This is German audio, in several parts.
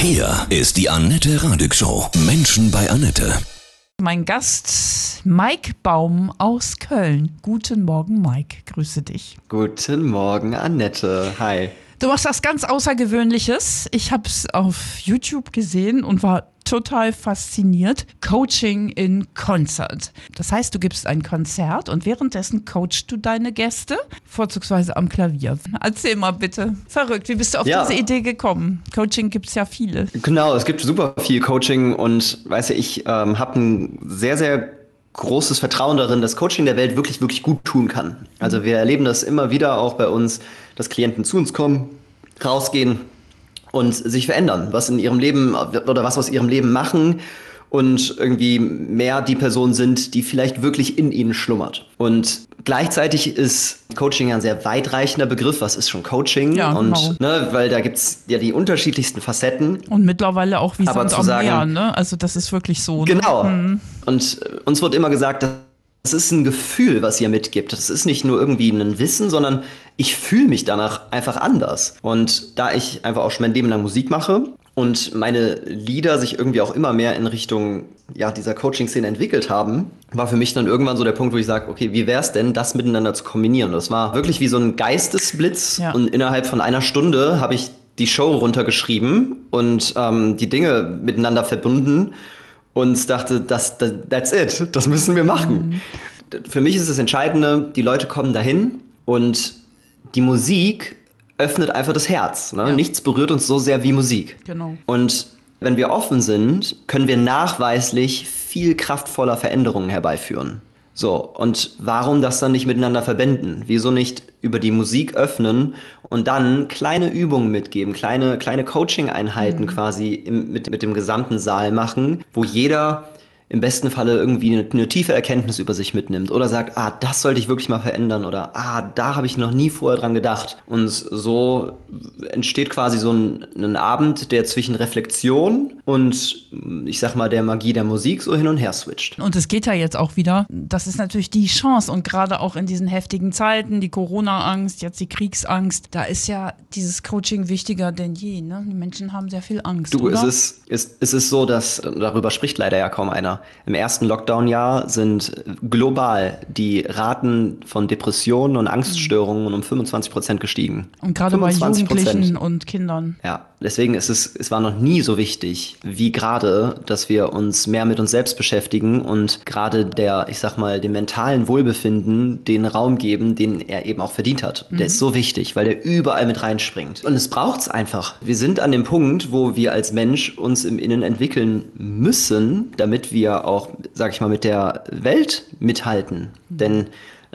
Hier ist die Annette Radig Show. Menschen bei Annette. Mein Gast Mike Baum aus Köln. Guten Morgen, Mike. Grüße dich. Guten Morgen, Annette. Hi. Du machst was ganz Außergewöhnliches. Ich habe es auf YouTube gesehen und war total fasziniert. Coaching in Concert. Das heißt, du gibst ein Konzert und währenddessen coachst du deine Gäste, vorzugsweise am Klavier. Erzähl mal bitte. Verrückt, wie bist du auf ja. diese Idee gekommen? Coaching gibt es ja viele. Genau, es gibt super viel Coaching und weißt du, ich ähm, habe ein sehr, sehr großes Vertrauen darin, dass Coaching der Welt wirklich, wirklich gut tun kann. Also wir erleben das immer wieder auch bei uns, dass Klienten zu uns kommen, rausgehen und sich verändern, was in ihrem Leben oder was aus ihrem Leben machen und irgendwie mehr die Person sind, die vielleicht wirklich in ihnen schlummert. Und gleichzeitig ist Coaching ja ein sehr weitreichender Begriff. Was ist schon Coaching? Ja, und genau. ne, weil da gibt's ja die unterschiedlichsten Facetten. Und mittlerweile auch wie Aber Sand zu am sagen- Meer, ne? Also das ist wirklich so. ne? Genau. Mhm. Und äh, uns wird immer gesagt, das ist ein Gefühl, was ihr mitgibt. Das ist nicht nur irgendwie ein Wissen, sondern ich fühle mich danach einfach anders. Und da ich einfach auch schon mein Leben lang Musik mache und meine Lieder sich irgendwie auch immer mehr in Richtung ja, dieser Coaching-Szene entwickelt haben, war für mich dann irgendwann so der Punkt, wo ich sage, okay, wie wäre es denn, das miteinander zu kombinieren? Das war wirklich wie so ein Geistesblitz Ja. und innerhalb von einer Stunde habe ich die Show runtergeschrieben und ähm, die Dinge miteinander verbunden und dachte, das, das, that's it, das müssen wir machen. Für mich ist das Entscheidende, die Leute kommen dahin und die Musik öffnet einfach das Herz. Ne? Ja. Nichts berührt uns so sehr wie Musik. Genau. Und wenn wir offen sind, können wir nachweislich viel kraftvoller Veränderungen herbeiführen. So, und warum das dann nicht miteinander verbinden? Wieso nicht über die Musik öffnen und dann kleine Übungen mitgeben, kleine, kleine Coaching-Einheiten quasi im, mit, mit dem gesamten Saal machen, wo jeder im besten Falle irgendwie eine, eine tiefe Erkenntnis über sich mitnimmt oder sagt, ah, das sollte ich wirklich mal verändern oder ah, da habe ich noch nie vorher dran gedacht. Und so entsteht quasi so ein, ein Abend, der zwischen Reflexion und ich sag mal der Magie der Musik so hin und her switcht. Und es geht ja jetzt auch wieder. Das ist natürlich die Chance. Und gerade auch in diesen heftigen Zeiten, die Corona-Angst, jetzt die Kriegsangst, da ist ja dieses Coaching wichtiger denn je. Ne? Die Menschen haben sehr viel Angst. Du, oder? es ist, es, es ist so, dass darüber spricht leider ja kaum einer. Im ersten Lockdown-Jahr sind global die Raten von Depressionen und Angststörungen um 25 Prozent gestiegen. Und gerade bei 25%. Jugendlichen und Kindern. Ja, deswegen ist es, es war noch nie so wichtig wie gerade, dass wir uns mehr mit uns selbst beschäftigen und gerade der, ich sag mal, dem mentalen Wohlbefinden den Raum geben, den er eben auch verdient hat. Der ist so wichtig, weil der überall mit reinspringt. Und es braucht's einfach. Wir sind an dem Punkt, wo wir als Mensch uns im Innen entwickeln müssen, damit wir auch, sag ich mal, mit der Welt mithalten. Denn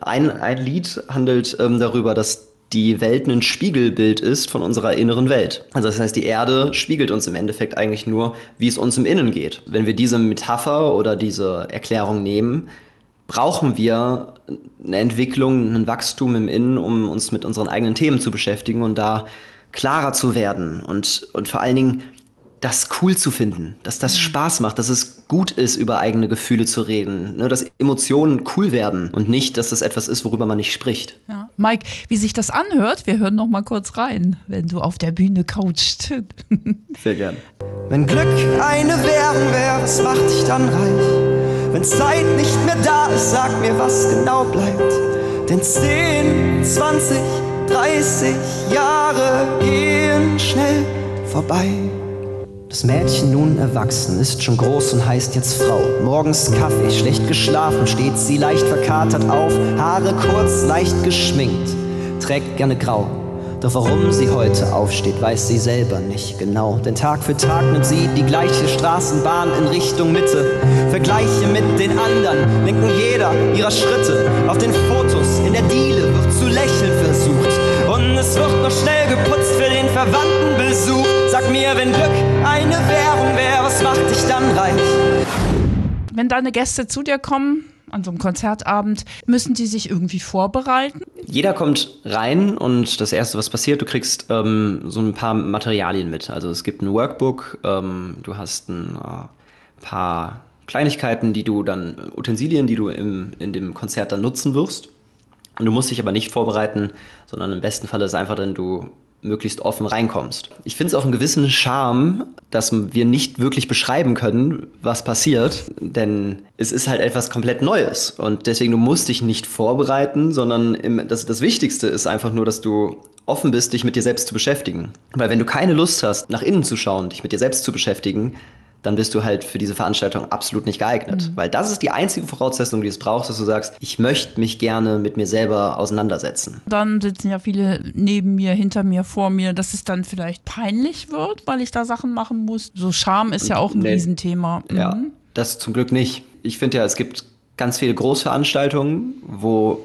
ein, ein Lied handelt ähm, darüber, dass die Welt ein Spiegelbild ist von unserer inneren Welt. Also das heißt, die Erde spiegelt uns im Endeffekt eigentlich nur, wie es uns im Innen geht. Wenn wir diese Metapher oder diese Erklärung nehmen, brauchen wir eine Entwicklung, ein Wachstum im Innen, um uns mit unseren eigenen Themen zu beschäftigen und da klarer zu werden und, und vor allen Dingen das cool zu finden, dass das Spaß macht, dass es gut ist, über eigene Gefühle zu reden, ne, dass Emotionen cool werden und nicht, dass das etwas ist, worüber man nicht spricht. Ja. Mike, wie sich das anhört, wir hören noch mal kurz rein, wenn du auf der Bühne coachst. Sehr gern. Wenn Glück eine Währung wäre, was macht dich dann reich? Wenn Zeit nicht mehr da ist, sag mir, was genau bleibt. Denn 10, 20, 30 Jahre gehen schnell vorbei. Das Mädchen nun erwachsen ist schon groß und heißt jetzt Frau. Morgens Kaffee, schlecht geschlafen, steht sie leicht verkatert auf, Haare kurz, leicht geschminkt, trägt gerne grau. Doch warum sie heute aufsteht, weiß sie selber nicht genau. Denn Tag für Tag nimmt sie die gleiche Straßenbahn in Richtung Mitte. Vergleiche mit den anderen lenken jeder ihrer Schritte. Auf den Fotos in der Diele wird zu lächeln versucht. Es wird noch schnell geputzt für den Verwandtenbesuch. Sag mir, wenn Glück eine Währung wäre, was macht dich dann reich? wenn deine Gäste zu dir kommen, an so einem Konzertabend, müssen die sich irgendwie vorbereiten? Jeder kommt rein und das Erste, was passiert, du kriegst ähm, so ein paar Materialien mit. Also es gibt ein Workbook, ähm, du hast ein äh, paar Kleinigkeiten, die du dann, Utensilien, die du im, in dem Konzert dann nutzen wirst. Und du musst dich aber nicht vorbereiten, sondern im besten Fall ist einfach, denn du möglichst offen reinkommst. Ich finde es auch einen gewissen Charme, dass wir nicht wirklich beschreiben können, was passiert, denn es ist halt etwas komplett Neues und deswegen du musst dich nicht vorbereiten, sondern im, das, das Wichtigste ist einfach nur, dass du offen bist, dich mit dir selbst zu beschäftigen. Weil wenn du keine Lust hast, nach innen zu schauen, dich mit dir selbst zu beschäftigen, dann bist du halt für diese Veranstaltung absolut nicht geeignet. Mhm. Weil das ist die einzige Voraussetzung, die du brauchst, dass du sagst, ich möchte mich gerne mit mir selber auseinandersetzen. Dann sitzen ja viele neben mir, hinter mir, vor mir, dass es dann vielleicht peinlich wird, weil ich da Sachen machen muss. So Scham ist ja auch ein nee. Riesenthema. Mhm. Ja, das zum Glück nicht. Ich finde ja, es gibt ganz viele Großveranstaltungen, wo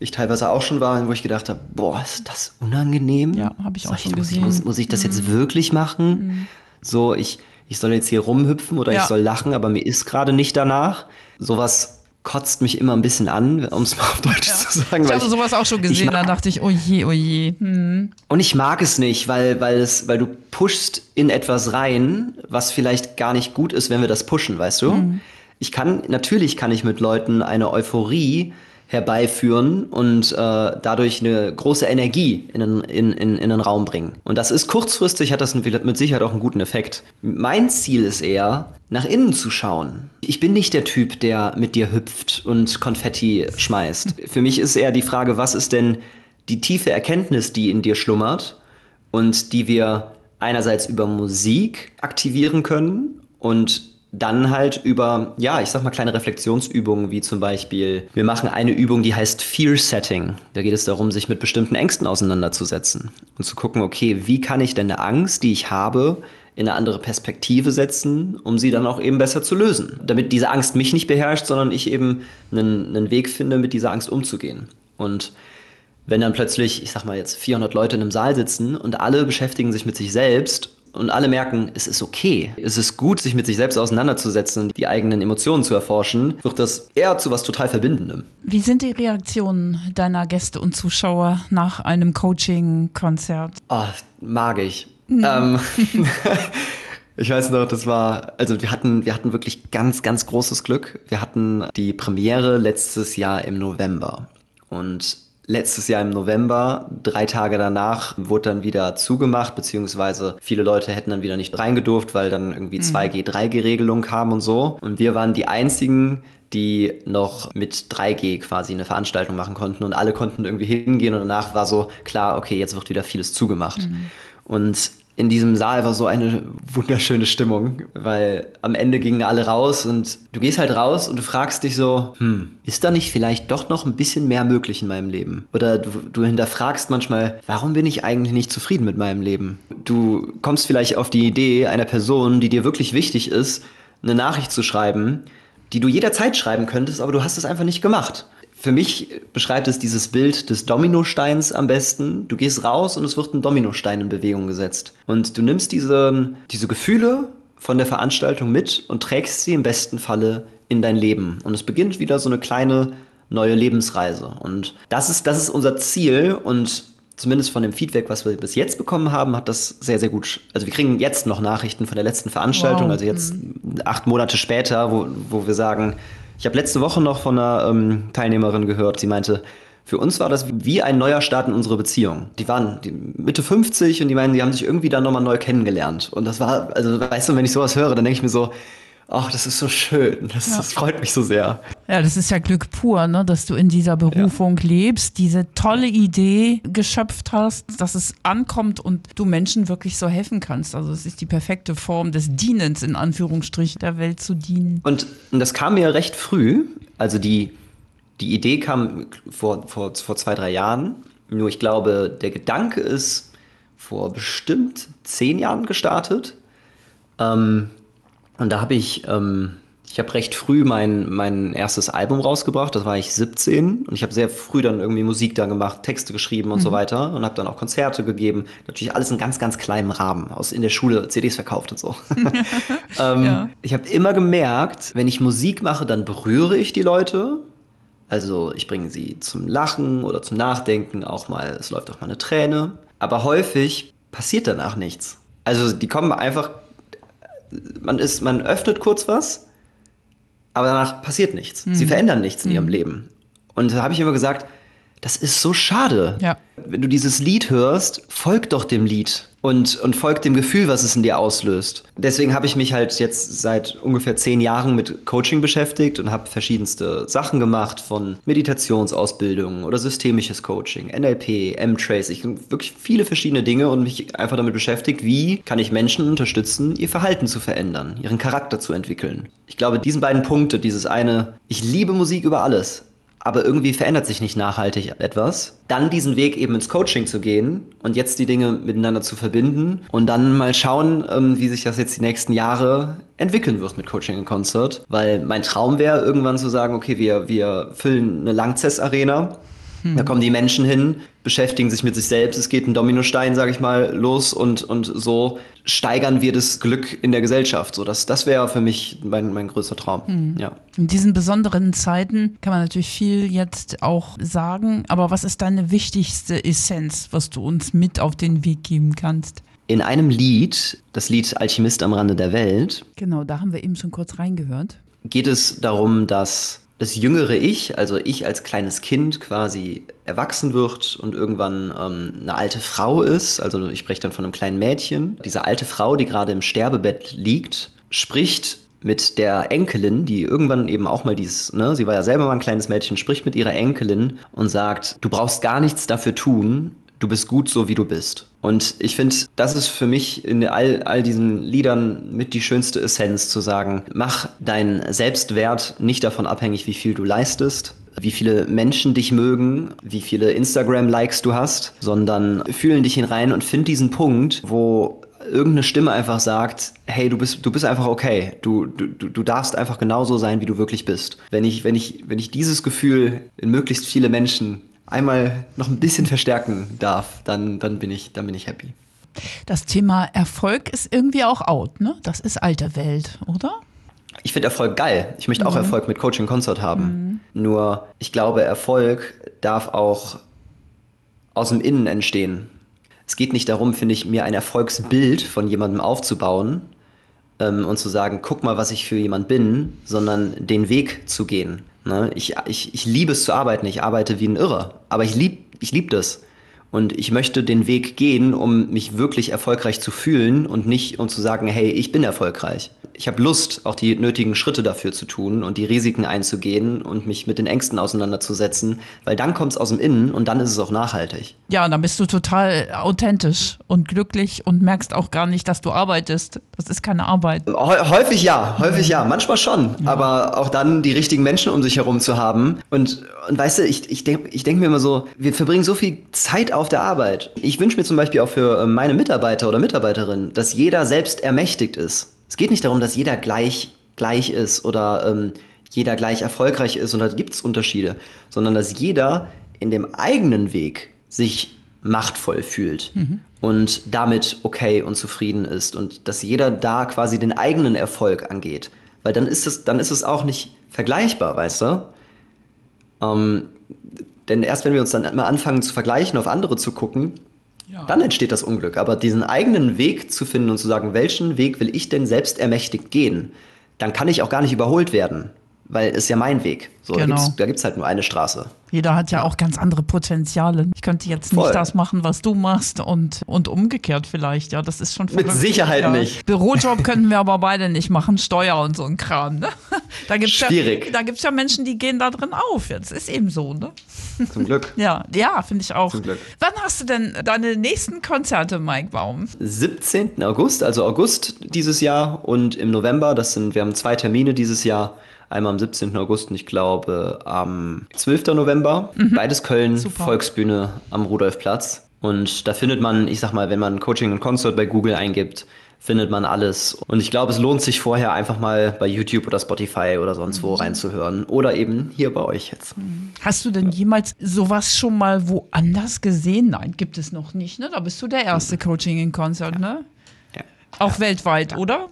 ich teilweise auch schon war, wo ich gedacht habe, boah, ist das unangenehm? Ja, habe ich auch schon gesehen. Muss, muss, ich das mhm. jetzt wirklich machen? Mhm. So, ich ich soll jetzt hier rumhüpfen oder ja. ich soll lachen, aber mir ist gerade nicht danach. Sowas kotzt mich immer ein bisschen an, um es mal auf Deutsch ja. zu sagen. Ich habe sowas auch schon gesehen, da dachte ich, oh je, oh je. Hm. Und ich mag es nicht, weil, weil, es, weil du pushst in etwas rein, was vielleicht gar nicht gut ist, wenn wir das pushen, weißt du? Hm. Ich kann, natürlich kann ich mit Leuten eine Euphorie herbeiführen und äh, dadurch eine große Energie in den, in, in, in den Raum bringen. Und das ist kurzfristig, hat das mit Sicherheit auch einen guten Effekt. Mein Ziel ist eher, nach innen zu schauen. Ich bin nicht der Typ, der mit dir hüpft und Konfetti schmeißt. Für mich ist eher die Frage, was ist denn die tiefe Erkenntnis, die in dir schlummert und die wir einerseits über Musik aktivieren können und dann halt über, ja, ich sag mal kleine Reflexionsübungen, wie zum Beispiel, wir machen eine Übung, die heißt Fear Setting. Da geht es darum, sich mit bestimmten Ängsten auseinanderzusetzen und zu gucken, okay, wie kann ich denn eine Angst, die ich habe, in eine andere Perspektive setzen, um sie dann auch eben besser zu lösen. Damit diese Angst mich nicht beherrscht, sondern ich eben einen, einen Weg finde, mit dieser Angst umzugehen. Und wenn dann plötzlich, ich sag mal jetzt 400 Leute in einem Saal sitzen und alle beschäftigen sich mit sich selbst und alle merken, es ist okay. Es ist gut, sich mit sich selbst auseinanderzusetzen und die eigenen Emotionen zu erforschen, wird das eher zu was total Verbindendem. Wie sind die Reaktionen deiner Gäste und Zuschauer nach einem Coaching-Konzert? Oh, mag ich. Mhm. Ähm, ich weiß noch, das war, also wir hatten, wir hatten wirklich ganz, ganz großes Glück. Wir hatten die Premiere letztes Jahr im November. Und letztes Jahr im November. Drei Tage danach wurde dann wieder zugemacht, beziehungsweise viele Leute hätten dann wieder nicht reingedurft, weil dann irgendwie 2G, mhm. 3G-Regelung kam und so. Und wir waren die einzigen, die noch mit 3G quasi eine Veranstaltung machen konnten und alle konnten irgendwie hingehen und danach war so klar, okay, jetzt wird wieder vieles zugemacht. Mhm. Und in diesem Saal war so eine wunderschöne Stimmung, weil am Ende gingen alle raus und du gehst halt raus und du fragst dich so, hm, ist da nicht vielleicht doch noch ein bisschen mehr möglich in meinem Leben? Oder du, du hinterfragst manchmal, warum bin ich eigentlich nicht zufrieden mit meinem Leben? Du kommst vielleicht auf die Idee einer Person, die dir wirklich wichtig ist, eine Nachricht zu schreiben, die du jederzeit schreiben könntest, aber du hast es einfach nicht gemacht. Für mich beschreibt es dieses Bild des Dominosteins am besten. Du gehst raus und es wird ein Dominostein in Bewegung gesetzt. Und du nimmst diese, diese Gefühle von der Veranstaltung mit und trägst sie im besten Falle in dein Leben. Und es beginnt wieder so eine kleine neue Lebensreise. Und das ist, das ist unser Ziel und zumindest von dem Feedback, was wir bis jetzt bekommen haben, hat das sehr, sehr gut. Also wir kriegen jetzt noch Nachrichten von der letzten Veranstaltung, wow. also jetzt mhm. acht Monate später, wo, wo wir sagen, ich habe letzte Woche noch von einer ähm, Teilnehmerin gehört, sie meinte, für uns war das wie ein neuer Start in unsere Beziehung. Die waren Mitte 50 und die meinen, die haben sich irgendwie dann nochmal neu kennengelernt. Und das war, also weißt du, wenn ich sowas höre, dann denke ich mir so, ach, das ist so schön, das, ja. das, freut mich so sehr. Ja, das ist ja Glück pur, ne, dass du in dieser Berufung ja. lebst, diese tolle Idee geschöpft hast, dass es ankommt und du Menschen wirklich so helfen kannst. Also es ist die perfekte Form des Dienens, in Anführungsstrich, der Welt zu dienen. Und das kam mir recht früh, also die, die Idee kam vor, vor, vor zwei, drei Jahren, nur ich glaube, der Gedanke ist vor bestimmt zehn Jahren gestartet. Ähm, und da habe ich, ähm, ich habe recht früh mein, mein erstes Album rausgebracht, das war ich 17 und ich habe sehr früh dann irgendwie Musik da gemacht, Texte geschrieben und mhm. so weiter und habe dann auch Konzerte gegeben. Natürlich alles in ganz, ganz kleinem Rahmen, aus in der Schule CDs verkauft und so. ähm, ja. Ich habe immer gemerkt, wenn ich Musik mache, dann berühre ich die Leute. Also ich bringe sie zum Lachen oder zum Nachdenken, auch mal, es läuft auch mal eine Träne. Aber häufig passiert danach nichts. Also die kommen einfach man ist, man öffnet kurz was, aber danach passiert nichts. Mhm. Sie verändern nichts in ihrem mhm. Leben. Und da habe ich immer gesagt, Das ist so schade. Ja. Wenn du dieses Lied hörst, folg doch dem Lied und, und folg dem Gefühl, was es in dir auslöst. Deswegen habe ich mich halt jetzt seit ungefähr zehn Jahren mit Coaching beschäftigt und habe verschiedenste Sachen gemacht, von Meditationsausbildungen oder systemisches Coaching, NLP, M-Trace, ich wirklich viele verschiedene Dinge und mich einfach damit beschäftigt, wie kann ich Menschen unterstützen, ihr Verhalten zu verändern, ihren Charakter zu entwickeln. Ich glaube, diesen beiden Punkte, dieses eine, ich liebe Musik über alles, aber irgendwie verändert sich nicht nachhaltig etwas. Dann diesen Weg eben ins Coaching zu gehen und jetzt die Dinge miteinander zu verbinden und dann mal schauen, ähm, wie sich das jetzt die nächsten Jahre entwickeln wird mit Coaching in Concert. Weil mein Traum wäre, irgendwann zu sagen, okay, wir, wir füllen eine Langzess-Arena da kommen die Menschen hin, beschäftigen sich mit sich selbst. Es geht ein Dominostein, sage ich mal, los und, und so steigern wir das Glück in der Gesellschaft. So, das, das wäre für mich mein, mein größter Traum. Ja. In diesen besonderen Zeiten kann man natürlich viel jetzt auch sagen, aber was ist deine wichtigste Essenz, was du uns mit auf den Weg geben kannst? In einem Lied, das Lied Alchemist am Rande der Welt, Genau, da haben wir eben schon kurz reingehört. geht es darum, dass das jüngere Ich, also ich als kleines Kind quasi erwachsen wird und irgendwann ähm, eine alte Frau ist, also ich spreche dann von einem kleinen Mädchen. Diese alte Frau, die gerade im Sterbebett liegt, spricht mit der Enkelin, die irgendwann eben auch mal dieses, ne, sie war ja selber mal ein kleines Mädchen, spricht mit ihrer Enkelin und sagt, du brauchst gar nichts dafür tun, du bist gut so, wie du bist. Und ich finde, das ist für mich in all, all diesen Liedern mit die schönste Essenz zu sagen, mach deinen Selbstwert nicht davon abhängig, wie viel du leistest, wie viele Menschen dich mögen, wie viele Instagram-Likes du hast, sondern fühlen dich hinein und find diesen Punkt, wo irgendeine Stimme einfach sagt, hey, du bist, du bist einfach okay. Du, du, du darfst einfach genauso sein, wie du wirklich bist. Wenn ich, wenn ich, wenn ich dieses Gefühl in möglichst viele Menschen einmal noch ein bisschen verstärken darf, dann, dann bin ich, dann bin ich happy. Das Thema Erfolg ist irgendwie auch out, ne? Das ist alte Welt, oder? Ich finde Erfolg geil. Ich möchte auch Erfolg mit Coaching Concert haben. Nur ich glaube, Erfolg darf auch aus dem Innen entstehen. Es geht nicht darum, finde ich, mir ein Erfolgsbild von jemandem aufzubauen ähm, und zu sagen, guck mal, was ich für jemand bin, sondern den Weg zu gehen. Ne? Ich, ich, ich liebe es zu arbeiten. Ich arbeite wie ein Irrer. Aber ich liebe ich lieb das. Und ich möchte den Weg gehen, um mich wirklich erfolgreich zu fühlen und nicht um zu sagen, hey, ich bin erfolgreich. Ich habe Lust, auch die nötigen Schritte dafür zu tun und die Risiken einzugehen und mich mit den Ängsten auseinanderzusetzen, weil dann kommt es aus dem Innen und dann ist es auch nachhaltig. Ja, dann bist du total authentisch und glücklich und merkst auch gar nicht, dass du arbeitest. Das ist keine Arbeit. Hä- Häufig ja, häufig ja, manchmal schon. Aber auch dann die richtigen Menschen um sich herum zu haben. Und, und weißt du, ich, ich denke ich denk mir immer so, wir verbringen so viel Zeit auf der Arbeit. Ich wünsche mir zum Beispiel auch für äh, meine Mitarbeiter oder Mitarbeiterinnen, dass jeder selbst ermächtigt ist. Es geht nicht darum, dass jeder gleich, gleich ist oder ähm, jeder gleich erfolgreich ist und da gibt es Unterschiede, sondern dass jeder in dem eigenen Weg sich machtvoll fühlt und damit okay und zufrieden ist und dass jeder da quasi den eigenen Erfolg angeht, weil dann ist es dann ist es auch nicht vergleichbar, weißt du? Ähm, denn erst wenn wir uns dann immer anfangen zu vergleichen, auf andere zu gucken, dann entsteht das Unglück. Aber diesen eigenen Weg zu finden und zu sagen, welchen Weg will ich denn selbst ermächtigt gehen, dann kann ich auch gar nicht überholt werden, weil es ja mein Weg. So, Genau. Da gibt es halt nur eine Straße. Jeder hat ja auch ganz andere Potenziale. Ich könnte jetzt Voll. nicht das machen, was du machst und, und umgekehrt vielleicht. Ja, das ist schon Mit verrückt. Sicherheit ja. nicht. Bürojob könnten wir aber beide nicht machen, Steuer und so ein Kram. Ne? Da gibt's Schwierig. Ja, da gibt es ja Menschen, die gehen da drin auf. Jetzt ist eben so, ne? Zum Glück. Ja, ja, finde ich auch. Zum Glück. Wann hast du denn deine nächsten Konzerte, Mike Baum? 17. August, also August dieses Jahr und im November, das sind, wir haben zwei Termine dieses Jahr. Einmal am 17. August und ich glaube am 12. November. Beides Köln, Super. Volksbühne am Rudolfplatz. Und da findet man, ich sag mal, wenn man Coaching und Concert bei Google eingibt, findet man alles. Und ich glaube, es lohnt sich vorher einfach mal bei YouTube oder Spotify oder sonst wo reinzuhören. Oder eben hier bei euch jetzt. Hast du denn jemals sowas schon mal woanders gesehen? Nein, gibt es noch nicht, ne? Da bist du der erste Coaching in Concert, ne? Ja. Auch weltweit, oder?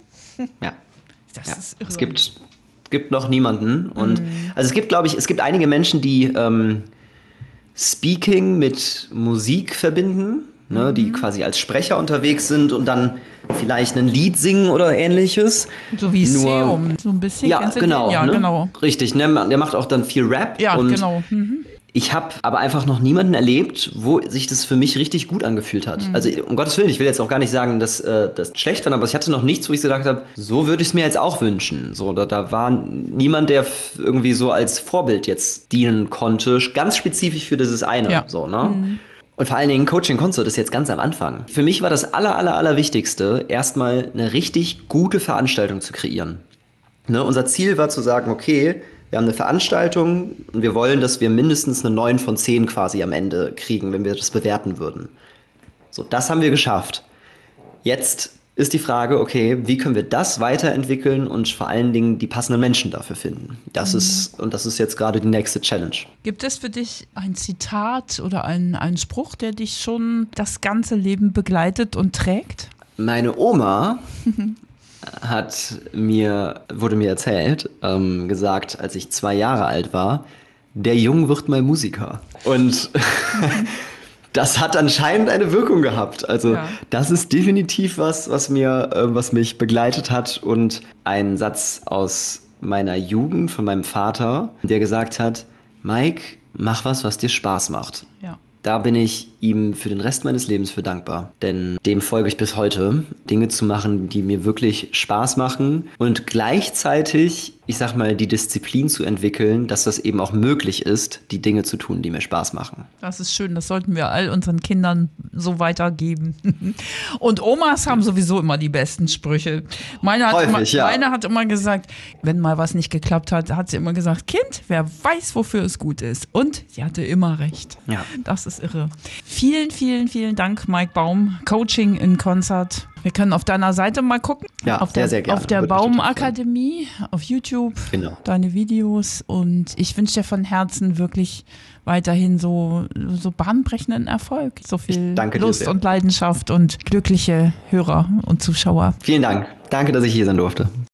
ja. Das Ja, ist irre. es gibt, gibt noch niemanden. Und also es gibt, glaube ich, es gibt einige Menschen, die ähm, Speaking mit Musik verbinden, ne, die quasi als Sprecher unterwegs sind und dann vielleicht ein Lied singen oder ähnliches. so wie Nur- Seum, so ein bisschen. Ja, genau. Den? Ja, ne? genau. Richtig, ne? der macht auch dann viel Rap. Ja, genau. Mhm. Ich habe aber einfach noch niemanden erlebt, wo sich das für mich richtig gut angefühlt hat. Also um Gottes Willen, ich will jetzt auch gar nicht sagen, dass äh, das schlecht war, aber ich hatte noch nichts, wo ich gedacht habe, so würde ich es mir jetzt auch wünschen. So, da, da war niemand, der irgendwie so als Vorbild jetzt dienen konnte, ganz spezifisch für dieses eine. Ja. So, ne? Und vor allen Dingen Coaching Concert ist jetzt ganz am Anfang. Für mich war das aller, aller, aller Wichtigste, erstmal eine richtig gute Veranstaltung zu kreieren. Ne, unser Ziel war zu sagen, okay, wir haben eine Veranstaltung und wir wollen, dass wir mindestens eine 9 von 10 quasi am Ende kriegen, wenn wir das bewerten würden. So, das haben wir geschafft. Jetzt ist die Frage, okay, wie können wir das weiterentwickeln und vor allen Dingen die passenden Menschen dafür finden? Das ist, und das ist jetzt gerade die nächste Challenge. Gibt es für dich ein Zitat oder einen, einen Spruch, der dich schon das ganze Leben begleitet und trägt? Meine Oma hat mir, wurde mir erzählt, ähm, gesagt, als ich zwei Jahre alt war, der Junge wird mal Musiker. Und das hat anscheinend eine Wirkung gehabt. Also Ja. das ist definitiv was, was mir, äh, was mich begleitet hat. Und ein Satz aus meiner Jugend von meinem Vater, der gesagt hat, Mike, mach was, was dir Spaß macht. Ja. Da bin ich ihm für den Rest meines Lebens für dankbar. Denn dem folge ich bis heute, Dinge zu machen, die mir wirklich Spaß machen und gleichzeitig, ich sag mal, die Disziplin zu entwickeln, dass das eben auch möglich ist, die Dinge zu tun, die mir Spaß machen. Das ist schön, das sollten wir all unseren Kindern so weitergeben. Und Omas haben sowieso immer die besten Sprüche. Meine hat, Häufig, immer, ja. meine hat immer gesagt, wenn mal was nicht geklappt hat, hat sie immer gesagt, Kind, wer weiß, wofür es gut ist. Und sie hatte immer recht. Ja. Das ist irre. Vielen, vielen, vielen Dank, Mike Baum. Coaching in Konzert. Wir können auf deiner Seite mal gucken. Ja, auf sehr, der, sehr gerne. Auf der Würde Baumakademie, auf YouTube. Genau. Deine Videos. Und ich wünsche dir von Herzen wirklich weiterhin so, so bahnbrechenden Erfolg. So viel Lust und Leidenschaft und glückliche Hörer und Zuschauer. Vielen Dank. Danke, dass ich hier sein durfte.